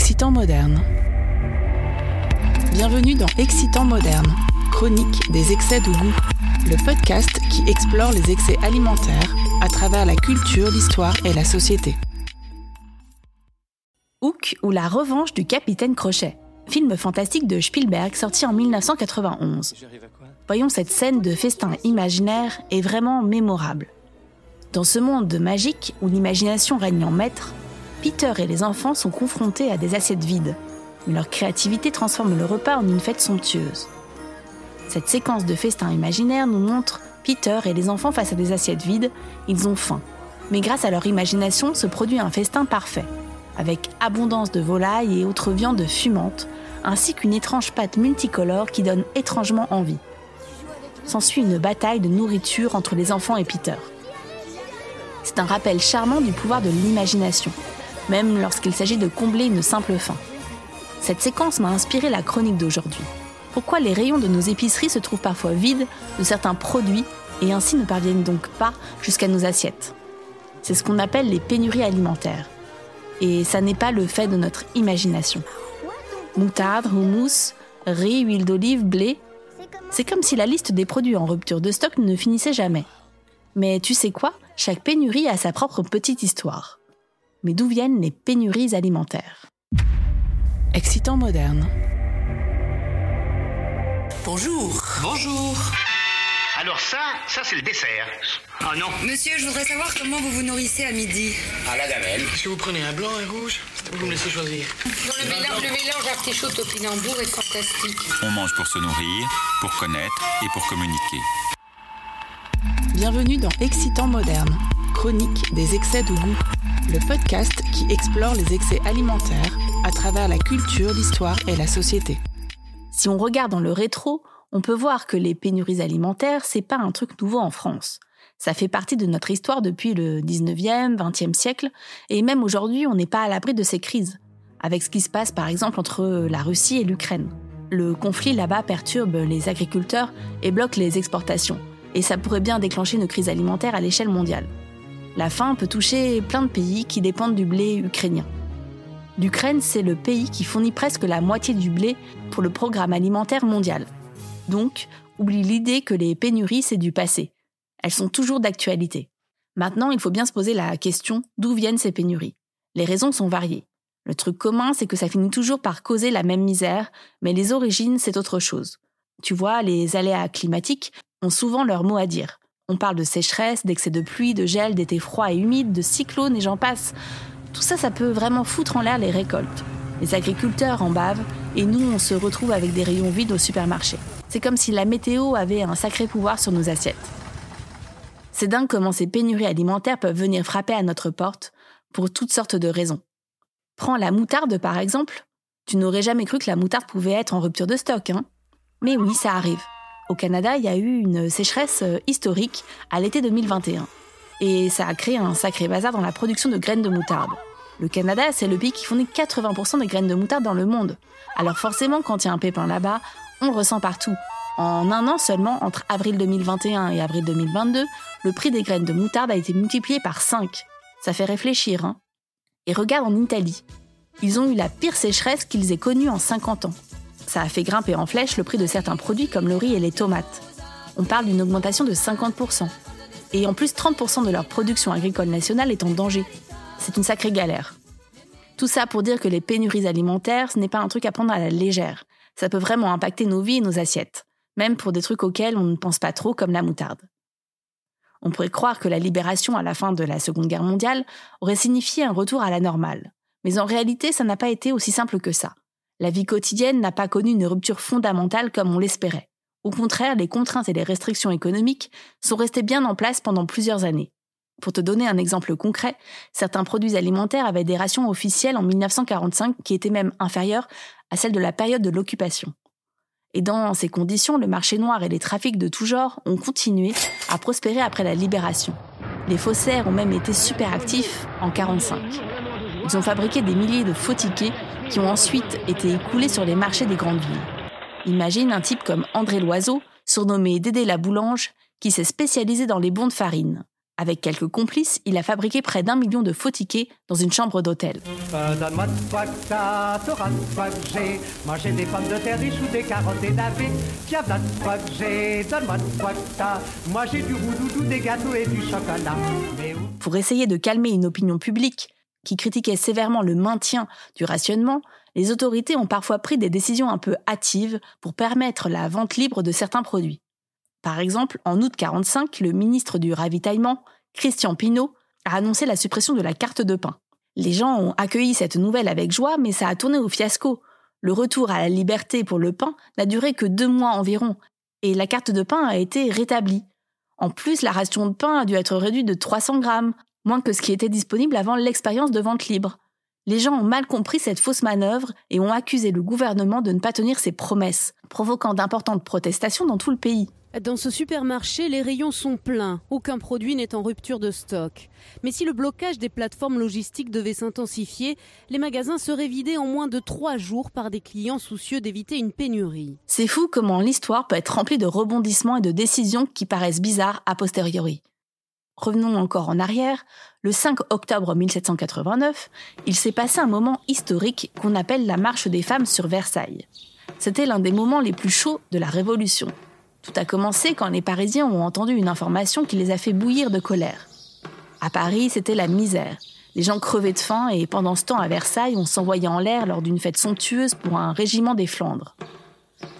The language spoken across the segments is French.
Excitant moderne. Bienvenue dans Excitant moderne, chronique des excès de goût, le podcast qui explore les excès alimentaires à travers la culture, l'histoire et la société. Hook ou la revanche du capitaine Crochet, film fantastique de Spielberg sorti en 1991. Voyons cette scène de festin imaginaire est vraiment mémorable. Dans ce monde magique où l'imagination règne en maître, Peter et les enfants sont confrontés à des assiettes vides, mais leur créativité transforme le repas en une fête somptueuse. Cette séquence de festin imaginaire nous montre Peter et les enfants face à des assiettes vides, ils ont faim. Mais grâce à leur imagination se produit un festin parfait, avec abondance de volailles et autres viandes fumantes, ainsi qu'une étrange pâte multicolore qui donne étrangement envie. S'ensuit une bataille de nourriture entre les enfants et Peter. C'est un rappel charmant du pouvoir de l'imagination, même lorsqu'il s'agit de combler une simple faim. Cette séquence m'a inspiré la chronique d'aujourd'hui. Pourquoi les rayons de nos épiceries se trouvent parfois vides de certains produits et ainsi ne parviennent donc pas jusqu'à nos assiettes? C'est ce qu'on appelle les pénuries alimentaires. Et ça n'est pas le fait de notre imagination. Moutarde, houmous, riz, huile d'olive, blé, c'est comme si la liste des produits en rupture de stock ne finissait jamais. Mais tu sais quoi? Chaque pénurie a sa propre petite histoire. Mais d'où viennent les pénuries alimentaires Excitant moderne. Bonjour. Bonjour. Alors ça, ça c'est le dessert. Ah non. Monsieur, je voudrais savoir comment vous vous nourrissez à midi. À la gamelle. Est-ce que vous prenez un blanc, un rouge Vous me laissez choisir. Dans le mélange, le mélange artichaut topinambour est fantastique. On mange pour se nourrir, pour connaître et pour communiquer. Bienvenue dans Excitant moderne, chronique des excès de goût le podcast qui explore les excès alimentaires à travers la culture, l'histoire et la société. Si on regarde dans le rétro, on peut voir que les pénuries alimentaires, c'est pas un truc nouveau en France. Ça fait partie de notre histoire depuis le 19e, 20e siècle, et même aujourd'hui, on n'est pas à l'abri de ces crises, avec ce qui se passe par exemple entre la Russie et l'Ukraine. Le conflit là-bas perturbe les agriculteurs et bloque les exportations, et ça pourrait bien déclencher une crise alimentaire à l'échelle mondiale. La faim peut toucher plein de pays qui dépendent du blé ukrainien. L'Ukraine, c'est le pays qui fournit presque la moitié du blé pour le programme alimentaire mondial. Donc, oublie l'idée que les pénuries, c'est du passé. Elles sont toujours d'actualité. Maintenant, il faut bien se poser la question d'où viennent ces pénuries? Les raisons sont variées. Le truc commun, c'est que ça finit toujours par causer la même misère, mais les origines, c'est autre chose. Tu vois, les aléas climatiques ont souvent leur mot à dire. On parle de sécheresse, d'excès de pluie, de gel, d'été froid et humide, de cyclones et j'en passe. Tout ça, ça peut vraiment foutre en l'air les récoltes. Les agriculteurs en bavent et nous, on se retrouve avec des rayons vides au supermarché. C'est comme si la météo avait un sacré pouvoir sur nos assiettes. C'est dingue comment ces pénuries alimentaires peuvent venir frapper à notre porte pour toutes sortes de raisons. Prends la moutarde par exemple. Tu n'aurais jamais cru que la moutarde pouvait être en rupture de stock, hein Mais oui, ça arrive au Canada, il y a eu une sécheresse euh, historique à l'été 2021. Et ça a créé un sacré bazar dans la production de graines de moutarde. Le Canada, c'est le pays qui fournit 80% des graines de moutarde dans le monde. Alors forcément, quand il y a un pépin là-bas, on le ressent partout. En un an seulement, entre avril 2021 et avril 2022, le prix des graines de moutarde a été multiplié par 5. Ça fait réfléchir, hein Et regarde en Italie. Ils ont eu la pire sécheresse qu'ils aient connue en 50 ans ça a fait grimper en flèche le prix de certains produits comme le riz et les tomates. On parle d'une augmentation de 50%. Et en plus, 30% de leur production agricole nationale est en danger. C'est une sacrée galère. Tout ça pour dire que les pénuries alimentaires, ce n'est pas un truc à prendre à la légère. Ça peut vraiment impacter nos vies et nos assiettes, même pour des trucs auxquels on ne pense pas trop comme la moutarde. On pourrait croire que la libération à la fin de la Seconde Guerre mondiale aurait signifié un retour à la normale. Mais en réalité, ça n'a pas été aussi simple que ça la vie quotidienne n'a pas connu une rupture fondamentale comme on l'espérait. Au contraire, les contraintes et les restrictions économiques sont restées bien en place pendant plusieurs années. Pour te donner un exemple concret, certains produits alimentaires avaient des rations officielles en 1945 qui étaient même inférieures à celles de la période de l'occupation. Et dans ces conditions, le marché noir et les trafics de tout genre ont continué à prospérer après la libération. Les faussaires ont même été super actifs en 1945. Ils ont fabriqué des milliers de faux tickets qui ont ensuite été écoulés sur les marchés des grandes villes. Imagine un type comme André Loiseau, surnommé Dédé la Boulange, qui s'est spécialisé dans les bons de farine. Avec quelques complices, il a fabriqué près d'un million de faux tickets dans une chambre d'hôtel. Pour essayer de calmer une opinion publique qui critiquait sévèrement le maintien du rationnement, les autorités ont parfois pris des décisions un peu hâtives pour permettre la vente libre de certains produits. Par exemple, en août 45, le ministre du Ravitaillement, Christian Pinault, a annoncé la suppression de la carte de pain. Les gens ont accueilli cette nouvelle avec joie, mais ça a tourné au fiasco. Le retour à la liberté pour le pain n'a duré que deux mois environ, et la carte de pain a été rétablie. En plus, la ration de pain a dû être réduite de 300 grammes, moins que ce qui était disponible avant l'expérience de vente libre. Les gens ont mal compris cette fausse manœuvre et ont accusé le gouvernement de ne pas tenir ses promesses, provoquant d'importantes protestations dans tout le pays. Dans ce supermarché, les rayons sont pleins. Aucun produit n'est en rupture de stock. Mais si le blocage des plateformes logistiques devait s'intensifier, les magasins seraient vidés en moins de trois jours par des clients soucieux d'éviter une pénurie. C'est fou comment l'histoire peut être remplie de rebondissements et de décisions qui paraissent bizarres a posteriori. Revenons encore en arrière, le 5 octobre 1789, il s'est passé un moment historique qu'on appelle la marche des femmes sur Versailles. C'était l'un des moments les plus chauds de la Révolution. Tout a commencé quand les Parisiens ont entendu une information qui les a fait bouillir de colère. À Paris, c'était la misère. Les gens crevaient de faim et pendant ce temps à Versailles, on s'envoyait en l'air lors d'une fête somptueuse pour un régiment des Flandres.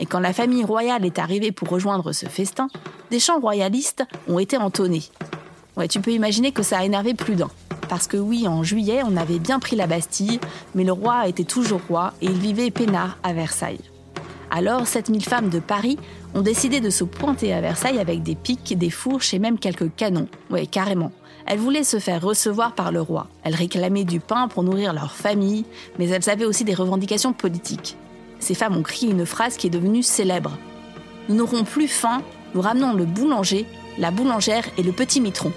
Et quand la famille royale est arrivée pour rejoindre ce festin, des chants royalistes ont été entonnés. Ouais, tu peux imaginer que ça a énervé plus d'un. Parce que oui, en juillet, on avait bien pris la Bastille, mais le roi était toujours roi et il vivait peinard à Versailles. Alors, 7000 femmes de Paris ont décidé de se pointer à Versailles avec des piques, des fourches et même quelques canons. Ouais, carrément. Elles voulaient se faire recevoir par le roi. Elles réclamaient du pain pour nourrir leur famille, mais elles avaient aussi des revendications politiques. Ces femmes ont crié une phrase qui est devenue célèbre. Nous n'aurons plus faim, nous ramenons le boulanger, la boulangère et le petit mitron.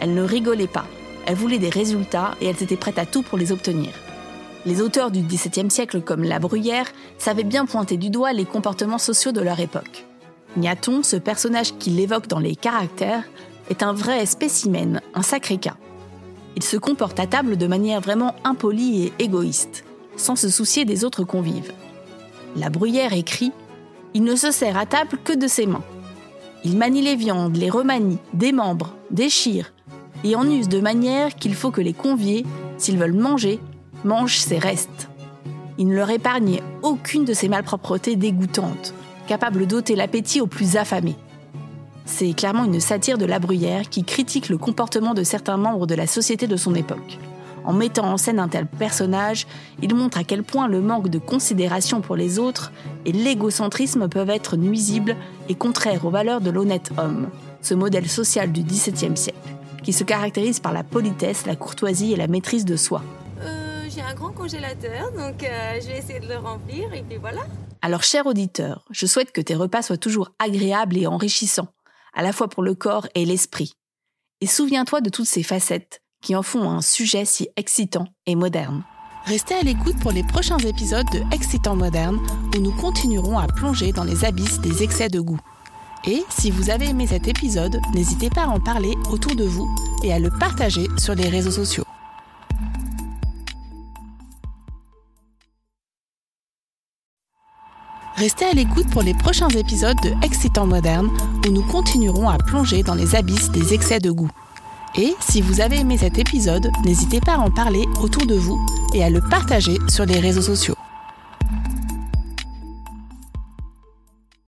Elles ne rigolaient pas. Elles voulaient des résultats et elles étaient prêtes à tout pour les obtenir. Les auteurs du XVIIe siècle comme La Bruyère savaient bien pointer du doigt les comportements sociaux de leur époque. Gnaton, ce personnage qui l'évoque dans les caractères, est un vrai spécimen, un sacré cas. Il se comporte à table de manière vraiment impolie et égoïste, sans se soucier des autres convives. La Bruyère écrit Il ne se sert à table que de ses mains. Il manie les viandes, les remanie, démembre, déchire, et en use de manière qu'il faut que les conviés, s'ils veulent manger, mangent ses restes. Il ne leur épargnait aucune de ces malpropretés dégoûtantes, capables d'ôter l'appétit aux plus affamés. C'est clairement une satire de la Bruyère qui critique le comportement de certains membres de la société de son époque. En mettant en scène un tel personnage, il montre à quel point le manque de considération pour les autres et l'égocentrisme peuvent être nuisibles et contraires aux valeurs de l'honnête homme, ce modèle social du XVIIe siècle, qui se caractérise par la politesse, la courtoisie et la maîtrise de soi. Euh, j'ai un grand congélateur, donc euh, je vais essayer de le remplir et puis voilà. Alors, cher auditeur, je souhaite que tes repas soient toujours agréables et enrichissants, à la fois pour le corps et l'esprit. Et souviens-toi de toutes ces facettes qui en font un sujet si excitant et moderne. Restez à l'écoute pour les prochains épisodes de Excitant Moderne où nous continuerons à plonger dans les abysses des excès de goût. Et si vous avez aimé cet épisode, n'hésitez pas à en parler autour de vous et à le partager sur les réseaux sociaux. Restez à l'écoute pour les prochains épisodes de Excitant Moderne où nous continuerons à plonger dans les abysses des excès de goût. Et si vous avez aimé cet épisode, n'hésitez pas à en parler autour de vous et à le partager sur les réseaux sociaux.